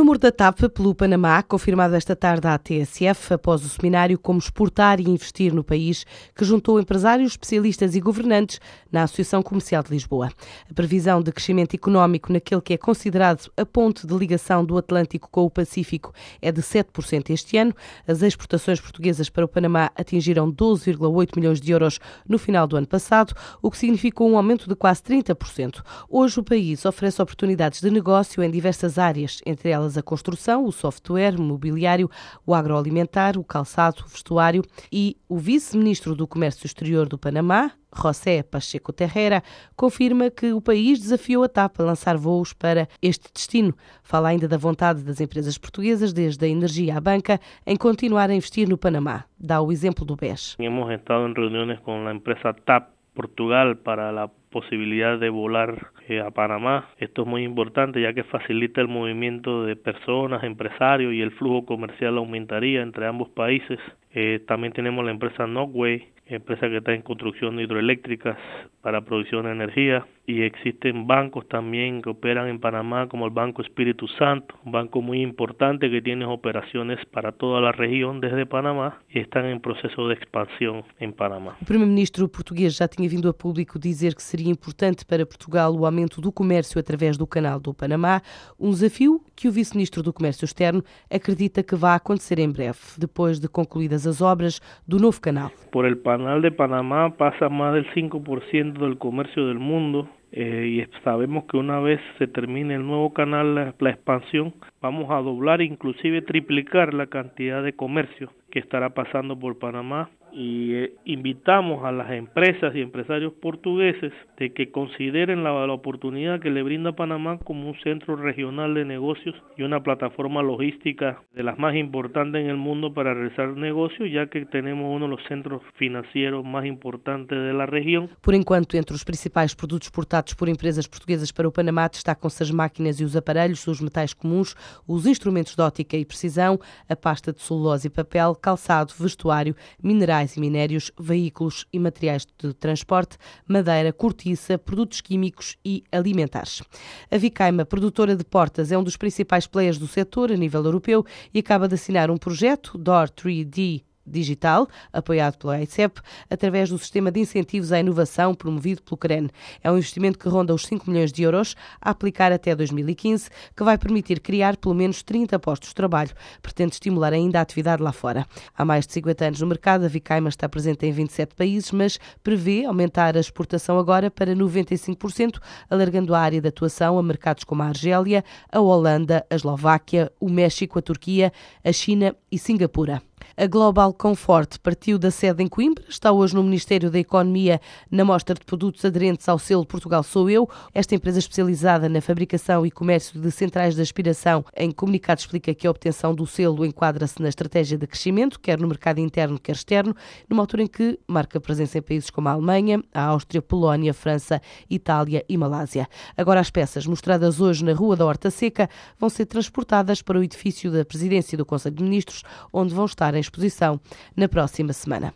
número da TAP pelo Panamá, confirmado esta tarde à TSF, após o seminário Como Exportar e Investir no País, que juntou empresários, especialistas e governantes na Associação Comercial de Lisboa. A previsão de crescimento económico naquele que é considerado a ponte de ligação do Atlântico com o Pacífico é de 7% este ano. As exportações portuguesas para o Panamá atingiram 12,8 milhões de euros no final do ano passado, o que significou um aumento de quase 30%. Hoje o país oferece oportunidades de negócio em diversas áreas, entre entre elas a construção, o software, o mobiliário, o agroalimentar, o calçado, o vestuário e o vice-ministro do Comércio Exterior do Panamá, José Pacheco Terreira, confirma que o país desafiou a TAP a lançar voos para este destino. Fala ainda da vontade das empresas portuguesas, desde a energia à banca, em continuar a investir no Panamá. Dá o exemplo do BES. Hemos estado em reuniões com a empresa TAP Portugal para a posibilidad de volar eh, a Panamá. Esto es muy importante ya que facilita el movimiento de personas, empresarios y el flujo comercial aumentaría entre ambos países. Eh, también tenemos la empresa Nogway, empresa que está en construcción de hidroeléctricas para producción de energía y existen bancos también que operan en Panamá como el Banco Espíritu Santo, un banco muy importante que tiene operaciones para toda la región desde Panamá e estão em processo de expansão em Panamá. O primeiro-ministro português já tinha vindo a público dizer que seria importante para Portugal o aumento do comércio através do canal do Panamá, um desafio que o vice-ministro do Comércio Externo acredita que vai acontecer em breve, depois de concluídas as obras do novo canal. Por el canal de Panamá passa mais del 5% do comércio do mundo Eh, y sabemos que una vez se termine el nuevo canal, la, la, expansión, vamos a doblar, inclusive triplicar la cantidad de comercio que estará pasando por Panamá y eh, invitamos a las empresas y empresarios portugueses de que consideren la, la, oportunidad que le brinda Panamá como un centro regional de negocios y una plataforma logística de las más importantes en el mundo para realizar negocios, ya que tenemos uno de los centros financieros más importantes de la região. Por enquanto, entre os principais produtos exportados por empresas portuguesas para o Panamá destacam-se as máquinas e os aparelhos, os metais comuns, os instrumentos de ótica e precisão, a pasta de celulose e papel, calçado, vestuário, minerais minerais e minérios, veículos e materiais de transporte, madeira, cortiça, produtos químicos e alimentares. A Vicaima, produtora de portas, é um dos principais players do setor a nível europeu e acaba de assinar um projeto, DOR 3D digital, apoiado pela AICEP, através do sistema de incentivos à inovação promovido pelo CREN. É um investimento que ronda os 5 milhões de euros, a aplicar até 2015, que vai permitir criar pelo menos 30 postos de trabalho. Pretende estimular ainda a atividade lá fora. Há mais de 50 anos no mercado, a Vicaima está presente em 27 países, mas prevê aumentar a exportação agora para 95%, alargando a área de atuação a mercados como a Argélia, a Holanda, a Eslováquia, o México, a Turquia, a China e Singapura. A Global Comfort partiu da sede em Coimbra, está hoje no Ministério da Economia na mostra de produtos aderentes ao selo Portugal Sou Eu. Esta empresa especializada na fabricação e comércio de centrais de aspiração em comunicado explica que a obtenção do selo enquadra-se na estratégia de crescimento, quer no mercado interno, quer externo, numa altura em que marca presença em países como a Alemanha, a Áustria, Polónia, França, Itália e Malásia. Agora as peças mostradas hoje na Rua da Horta Seca vão ser transportadas para o edifício da Presidência do Conselho de Ministros, onde vão estar em exposição na próxima semana.